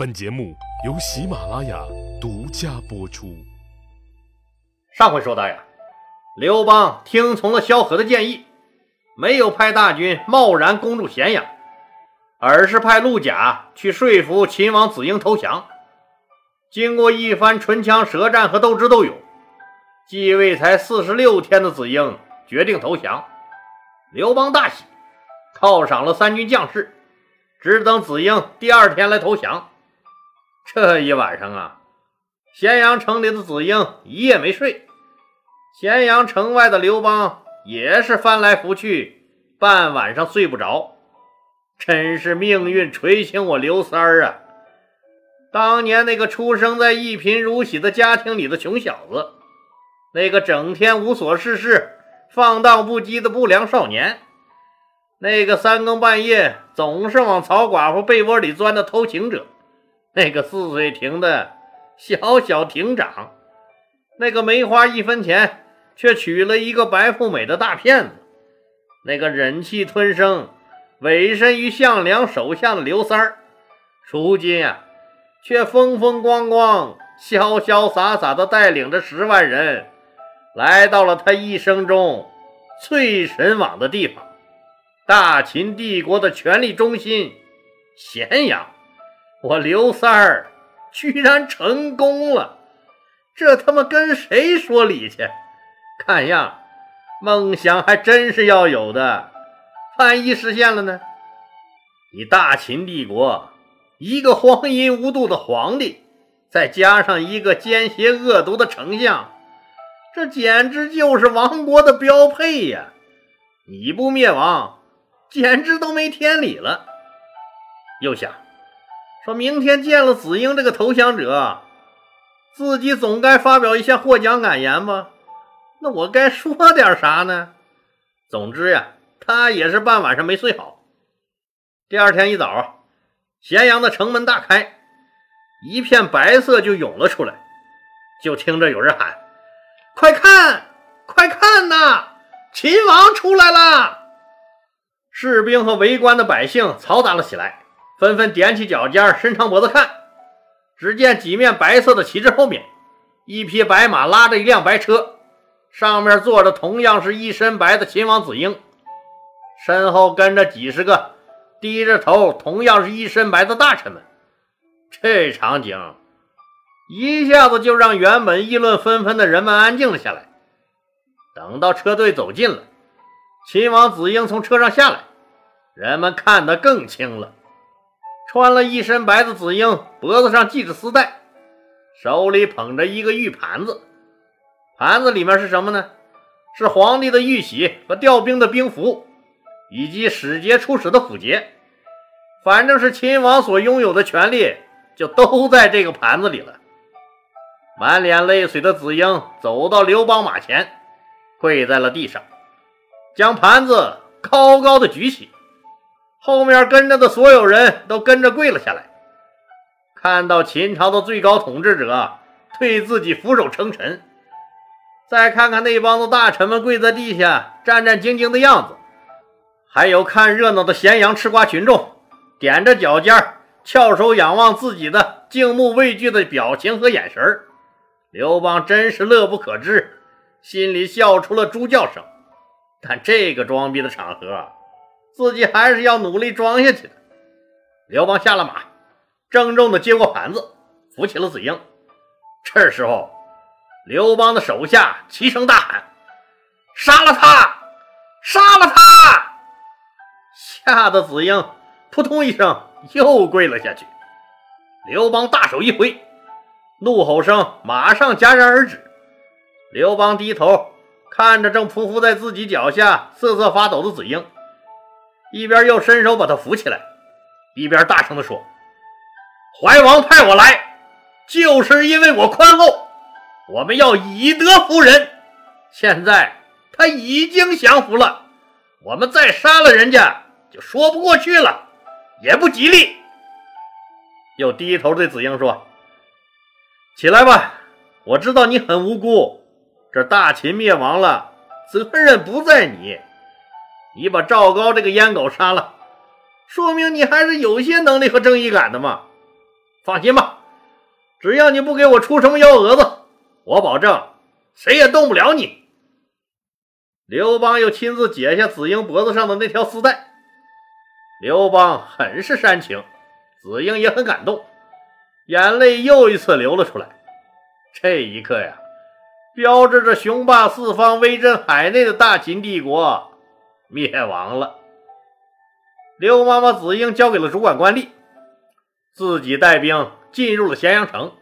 本节目由喜马拉雅独家播出。上回说到呀，刘邦听从了萧何的建议，没有派大军贸然攻入咸阳，而是派陆贾去说服秦王子婴投降。经过一番唇枪舌战和斗智斗勇，继位才四十六天的子婴决定投降。刘邦大喜，犒赏了三军将士，只等子婴第二天来投降。这一晚上啊，咸阳城里的子婴一夜没睡，咸阳城外的刘邦也是翻来覆去，半晚上睡不着。真是命运垂青我刘三儿啊！当年那个出生在一贫如洗的家庭里的穷小子，那个整天无所事事、放荡不羁的不良少年，那个三更半夜总是往曹寡妇被窝里钻的偷情者。那个泗水亭的小小亭长，那个没花一分钱却娶了一个白富美的大骗子，那个忍气吞声、委身于项梁手下的刘三儿，如今呀，却风风光光、潇潇洒洒地带领着十万人，来到了他一生中最神往的地方——大秦帝国的权力中心——咸阳。我刘三儿居然成功了，这他妈跟谁说理去？看样梦想还真是要有的，万一实现了呢？你大秦帝国一个荒淫无度的皇帝，再加上一个奸邪恶毒的丞相，这简直就是亡国的标配呀！你不灭亡，简直都没天理了。又想。说明天见了子婴这个投降者，自己总该发表一下获奖感言吧？那我该说点啥呢？总之呀，他也是半晚上没睡好。第二天一早，咸阳的城门大开，一片白色就涌了出来，就听着有人喊：“快看，快看呐，秦王出来了！”士兵和围观的百姓嘈杂了起来。纷纷踮起脚尖，伸长脖子看。只见几面白色的旗帜后面，一匹白马拉着一辆白车，上面坐着同样是一身白的秦王子婴，身后跟着几十个低着头、同样是一身白的大臣们。这场景一下子就让原本议论纷纷的人们安静了下来。等到车队走近了，秦王子婴从车上下来，人们看得更清了。穿了一身白的子婴，脖子上系着丝带，手里捧着一个玉盘子。盘子里面是什么呢？是皇帝的玉玺和调兵的兵符，以及使节出使的符节。反正是秦王所拥有的权利，就都在这个盘子里了。满脸泪水的子婴走到刘邦马前，跪在了地上，将盘子高高的举起。后面跟着的所有人都跟着跪了下来。看到秦朝的最高统治者对自己俯首称臣，再看看那帮子大臣们跪在地下战战兢兢的样子，还有看热闹的咸阳吃瓜群众踮着脚尖翘首仰望自己的敬慕畏惧的表情和眼神刘邦真是乐不可支，心里笑出了猪叫声。但这个装逼的场合。自己还是要努力装下去的。刘邦下了马，郑重地接过盘子，扶起了子婴。这时候，刘邦的手下齐声大喊：“杀了他！杀了他！”吓得子婴扑通一声又跪了下去。刘邦大手一挥，怒吼声马上戛然而止。刘邦低头看着正匍匐在自己脚下瑟瑟发抖的子婴。一边又伸手把他扶起来，一边大声地说：“怀王派我来，就是因为我宽厚。我们要以德服人。现在他已经降服了，我们再杀了人家就说不过去了，也不吉利。”又低头对子婴说：“起来吧，我知道你很无辜。这大秦灭亡了，责任不在你。”你把赵高这个阉狗杀了，说明你还是有些能力和正义感的嘛。放心吧，只要你不给我出什么幺蛾子，我保证谁也动不了你。刘邦又亲自解下子婴脖子上的那条丝带，刘邦很是煽情，子婴也很感动，眼泪又一次流了出来。这一刻呀，标志着雄霸四方、威震海内的大秦帝国灭亡了。刘妈妈子英交给了主管官吏，自己带兵进入了咸阳城。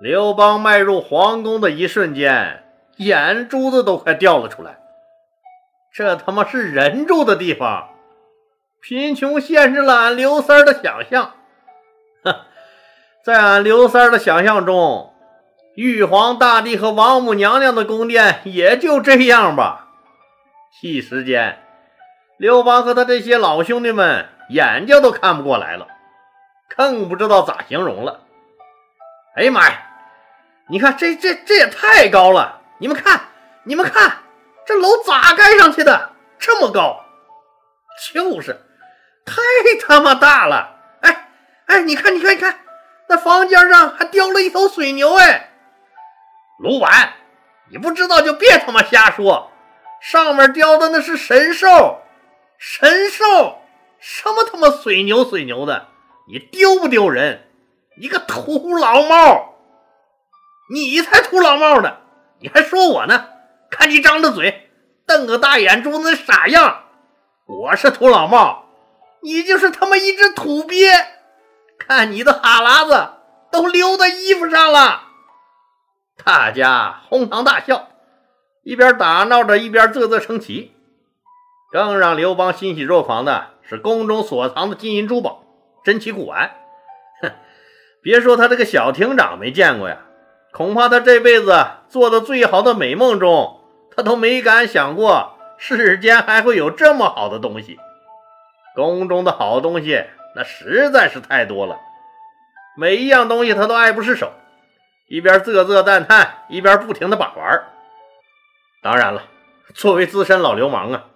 刘邦迈入皇宫的一瞬间，眼珠子都快掉了出来。这他妈是人住的地方？贫穷限制了俺刘三的想象。哼，在俺刘三的想象中，玉皇大帝和王母娘娘的宫殿也就这样吧。一时间。刘邦和他这些老兄弟们眼睛都看不过来了，更不知道咋形容了。哎呀妈呀！你看这这这也太高了！你们看，你们看，这楼咋盖上去的？这么高？就是，太他妈大了！哎哎，你看，你看，你看，那房间上还雕了一头水牛！哎，卢绾，你不知道就别他妈瞎说，上面雕的那是神兽。神兽什么他妈水牛水牛的，你丢不丢人？你个土老帽！你才土老帽呢！你还说我呢？看你张着嘴，瞪个大眼珠子傻样！我是土老帽，你就是他妈一只土鳖！看你的哈喇子都流在衣服上了！大家哄堂大笑，一边打闹着，一边啧啧称奇。更让刘邦欣喜若狂的是宫中所藏的金银珠宝、珍奇古玩。哼，别说他这个小厅长没见过呀，恐怕他这辈子做的最好的美梦中，他都没敢想过世间还会有这么好的东西。宫中的好东西那实在是太多了，每一样东西他都爱不释手，一边啧啧赞叹，一边不停的把玩。当然了，作为资深老流氓啊。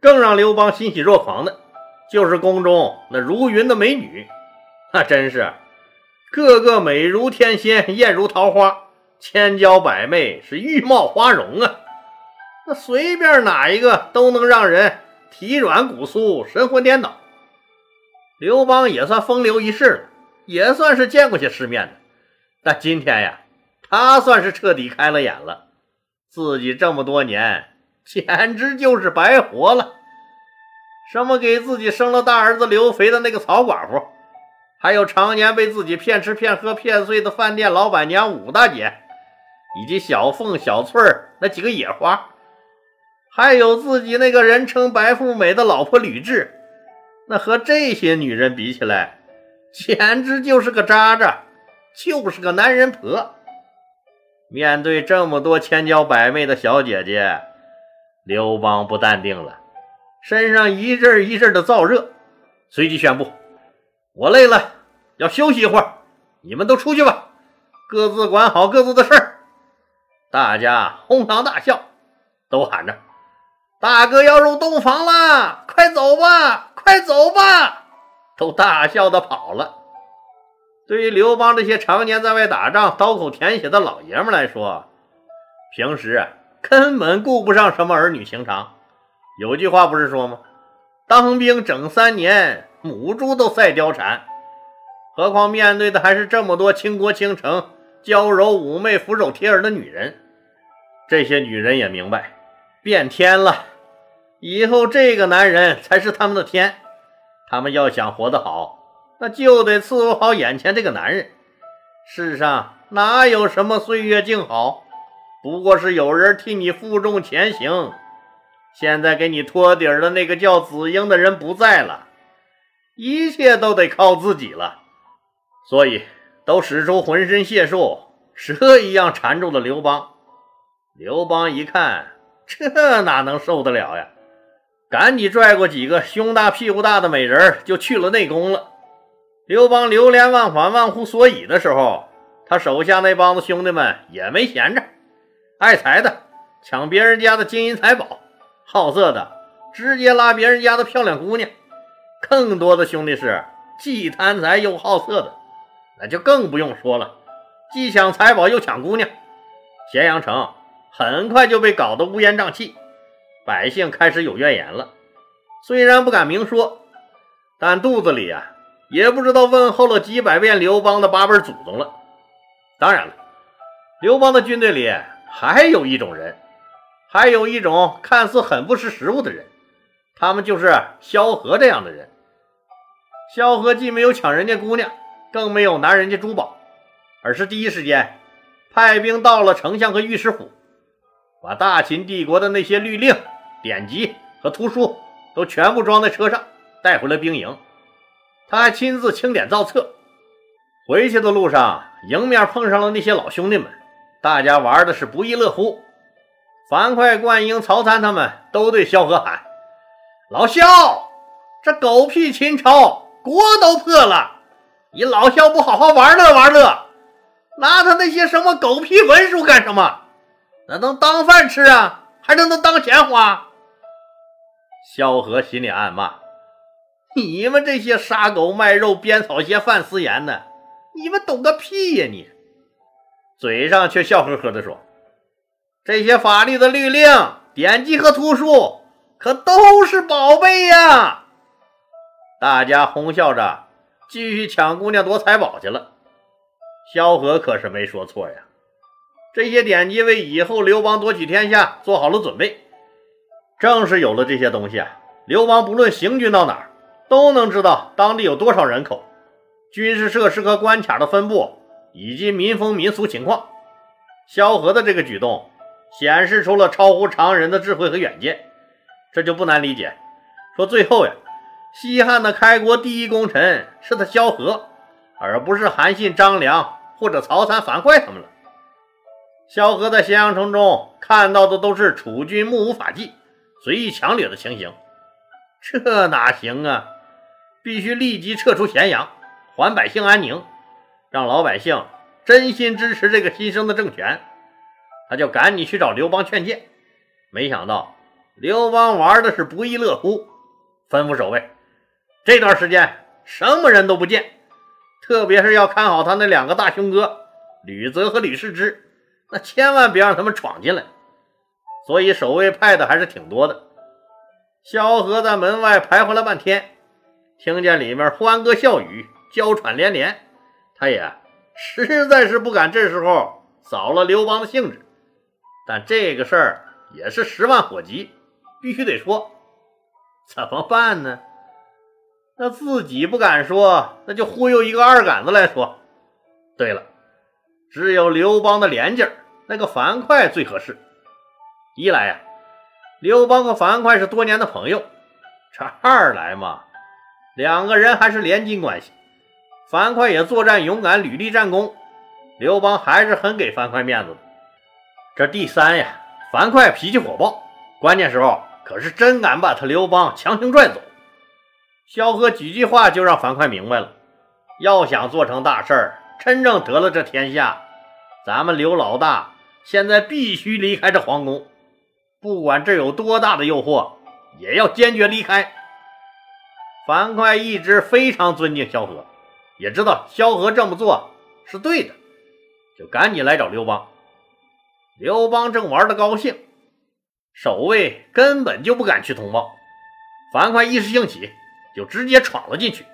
更让刘邦欣喜若狂的，就是宫中那如云的美女，那真是个个美如天仙，艳如桃花，千娇百媚，是玉貌花容啊！那随便哪一个都能让人体软骨酥，神魂颠倒。刘邦也算风流一世了，也算是见过些世面的，但今天呀，他算是彻底开了眼了，自己这么多年。简直就是白活了！什么给自己生了大儿子刘肥的那个曹寡妇，还有常年被自己骗吃骗喝骗睡的饭店老板娘武大姐，以及小凤、小翠儿那几个野花，还有自己那个人称白富美的老婆吕雉，那和这些女人比起来，简直就是个渣渣，就是个男人婆。面对这么多千娇百媚的小姐姐，刘邦不淡定了，身上一阵一阵的燥热，随即宣布：“我累了，要休息一会儿，你们都出去吧，各自管好各自的事儿。”大家哄堂大笑，都喊着：“大哥要入洞房了，快走吧，快走吧！”都大笑的跑了。对于刘邦这些常年在外打仗、刀口舔血的老爷们来说，平时。根本顾不上什么儿女情长。有句话不是说吗？当兵整三年，母猪都赛貂蝉，何况面对的还是这么多倾国倾城、娇柔妩媚、俯首帖耳的女人。这些女人也明白，变天了，以后这个男人才是他们的天。他们要想活得好，那就得伺候好眼前这个男人。世上哪有什么岁月静好？不过是有人替你负重前行，现在给你托底儿的那个叫子英的人不在了，一切都得靠自己了，所以都使出浑身解数，蛇一样缠住了刘邦。刘邦一看，这哪能受得了呀？赶紧拽过几个胸大屁股大的美人，就去了内宫了。刘邦流连忘返、忘乎所以的时候，他手下那帮子兄弟们也没闲着。爱财的抢别人家的金银财宝，好色的直接拉别人家的漂亮姑娘，更多的兄弟是既贪财又好色的，那就更不用说了，既抢财宝又抢姑娘，咸阳城很快就被搞得乌烟瘴气，百姓开始有怨言了。虽然不敢明说，但肚子里啊也不知道问候了几百遍刘邦的八辈祖宗了。当然了，刘邦的军队里还有一种人，还有一种看似很不识时务的人，他们就是萧何这样的人。萧何既没有抢人家姑娘。更没有拿人家珠宝，而是第一时间派兵到了丞相和御史府，把大秦帝国的那些律令、典籍和图书都全部装在车上，带回了兵营。他还亲自清点造册。回去的路上，迎面碰上了那些老兄弟们，大家玩的是不亦乐乎。樊哙、灌婴、曹参他们都对萧何喊：“老萧，这狗屁秦朝国都破了！”你老萧不好好玩乐玩乐，拿他那些什么狗屁文书干什么？那能当饭吃啊？还能能当钱花？萧何心里暗骂：你们这些杀狗卖肉、编草鞋、贩私盐的，你们懂个屁呀！你嘴上却笑呵呵地说：这些法律的律令、典籍和图书，可都是宝贝呀！大家哄笑着。继续抢姑娘夺财宝去了。萧何可是没说错呀，这些典籍为以后刘邦夺取天下做好了准备。正是有了这些东西啊，刘邦不论行军到哪儿，都能知道当地有多少人口、军事设施和关卡的分布以及民风民俗情况。萧何的这个举动显示出了超乎常人的智慧和远见，这就不难理解。说最后呀。西汉的开国第一功臣是他萧何，而不是韩信、张良或者曹参、樊哙他们了。萧何在咸阳城中看到的都是楚军目无法纪、随意强掠的情形，这哪行啊？必须立即撤出咸阳，还百姓安宁，让老百姓真心支持这个新生的政权。他就赶紧去找刘邦劝谏，没想到刘邦玩的是不亦乐乎，吩咐守卫。这段时间什么人都不见，特别是要看好他那两个大兄哥吕泽和吕氏之，那千万别让他们闯进来。所以守卫派的还是挺多的。萧何在门外徘徊了半天，听见里面欢歌笑语、娇喘连连，他也实在是不敢这时候扫了刘邦的兴致。但这个事儿也是十万火急，必须得说，怎么办呢？那自己不敢说，那就忽悠一个二杆子来说。对了，只有刘邦的连襟那个樊哙最合适。一来呀，刘邦和樊哙是多年的朋友；这二来嘛，两个人还是连襟关系。樊哙也作战勇敢，屡立战功，刘邦还是很给樊哙面子的。这第三呀，樊哙脾气火爆，关键时候可是真敢把他刘邦强行拽走。萧何几句话就让樊哙明白了，要想做成大事儿，真正得了这天下，咱们刘老大现在必须离开这皇宫，不管这有多大的诱惑，也要坚决离开。樊哙一直非常尊敬萧何，也知道萧何这么做是对的，就赶紧来找刘邦。刘邦正玩得高兴，守卫根本就不敢去通报。樊哙一时兴起。就直接闯了进去。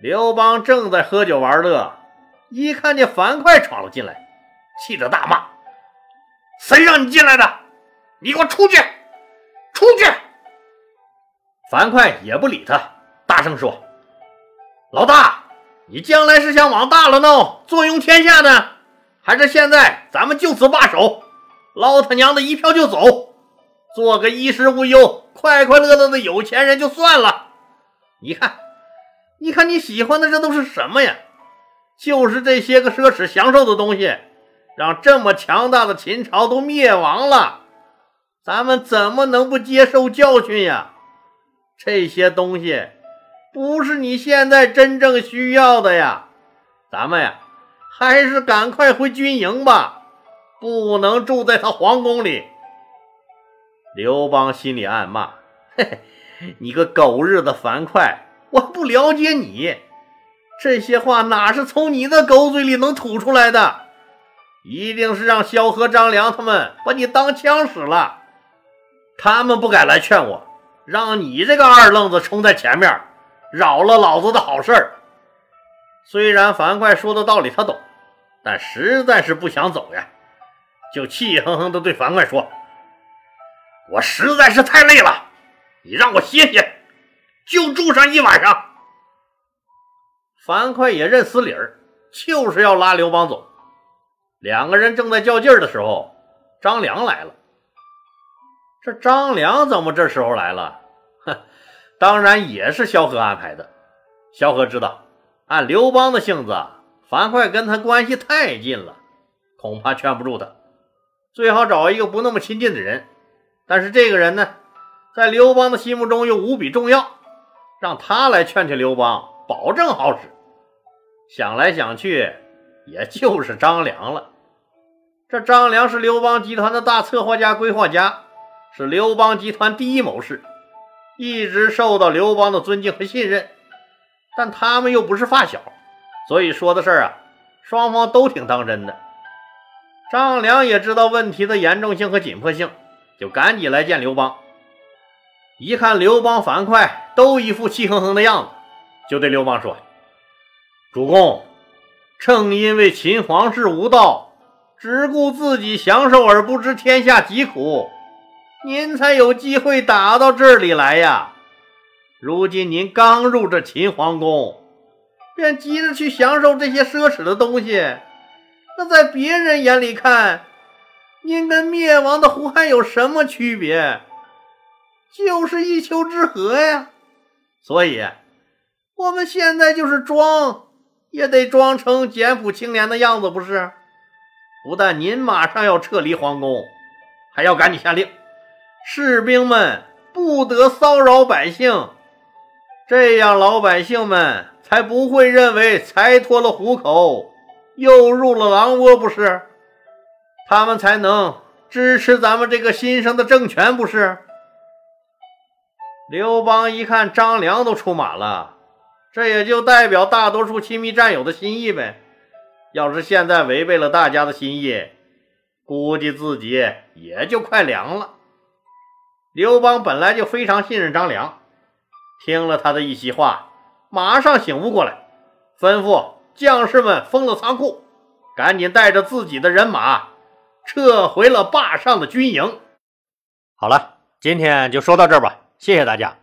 刘邦正在喝酒玩乐，一看见樊哙闯了进来，气得大骂：“谁让你进来的？你给我出去！出去！”樊哙也不理他，大声说：“老大，你将来是想往大了闹，坐拥天下呢，还是现在咱们就此罢手，捞他娘的一票就走，做个衣食无忧、快快乐乐的有钱人就算了？”你看，你看你喜欢的这都是什么呀？就是这些个奢侈享受的东西，让这么强大的秦朝都灭亡了，咱们怎么能不接受教训呀？这些东西不是你现在真正需要的呀！咱们呀，还是赶快回军营吧，不能住在他皇宫里。刘邦心里暗骂：嘿嘿。你个狗日的樊哙！我不了解你，这些话哪是从你的狗嘴里能吐出来的？一定是让萧何、张良他们把你当枪使了。他们不敢来劝我，让你这个二愣子冲在前面，扰了老子的好事儿。虽然樊哙说的道理他懂，但实在是不想走呀，就气哼哼地对樊哙说：“我实在是太累了，你让我歇歇，就住上一晚上。”樊哙也认死理儿，就是要拉刘邦走。两个人正在较劲儿的时候，张良来了。这张良怎么这时候来了？哼，当然也是萧何安排的。萧何知道，按刘邦的性子，樊哙跟他关系太近了，恐怕劝不住他。最好找一个不那么亲近的人。但是这个人呢，在刘邦的心目中又无比重要，让他来劝劝刘邦，保证好使。想来想去，也就是张良了。这张良是刘邦集团的大策划家、规划家，是刘邦集团第一谋士，一直受到刘邦的尊敬和信任。但他们又不是发小，所以说的事儿啊，双方都挺当真的。张良也知道问题的严重性和紧迫性，就赶紧来见刘邦。一看刘邦、樊哙都一副气哼哼的样子，就对刘邦说。主公，正因为秦皇室无道，只顾自己享受而不知天下疾苦，您才有机会打到这里来呀。如今您刚入这秦皇宫，便急着去享受这些奢侈的东西，那在别人眼里看，您跟灭亡的胡亥有什么区别？就是一丘之貉呀。所以，我们现在就是装。也得装成简朴清廉的样子，不是？不但您马上要撤离皇宫，还要赶紧下令，士兵们不得骚扰百姓，这样老百姓们才不会认为才脱了虎口，又入了狼窝，不是？他们才能支持咱们这个新生的政权，不是？刘邦一看张良都出马了。这也就代表大多数亲密战友的心意呗。要是现在违背了大家的心意，估计自己也就快凉了。刘邦本来就非常信任张良，听了他的一席话，马上醒悟过来，吩咐将士们封了仓库，赶紧带着自己的人马撤回了坝上的军营。好了，今天就说到这儿吧，谢谢大家。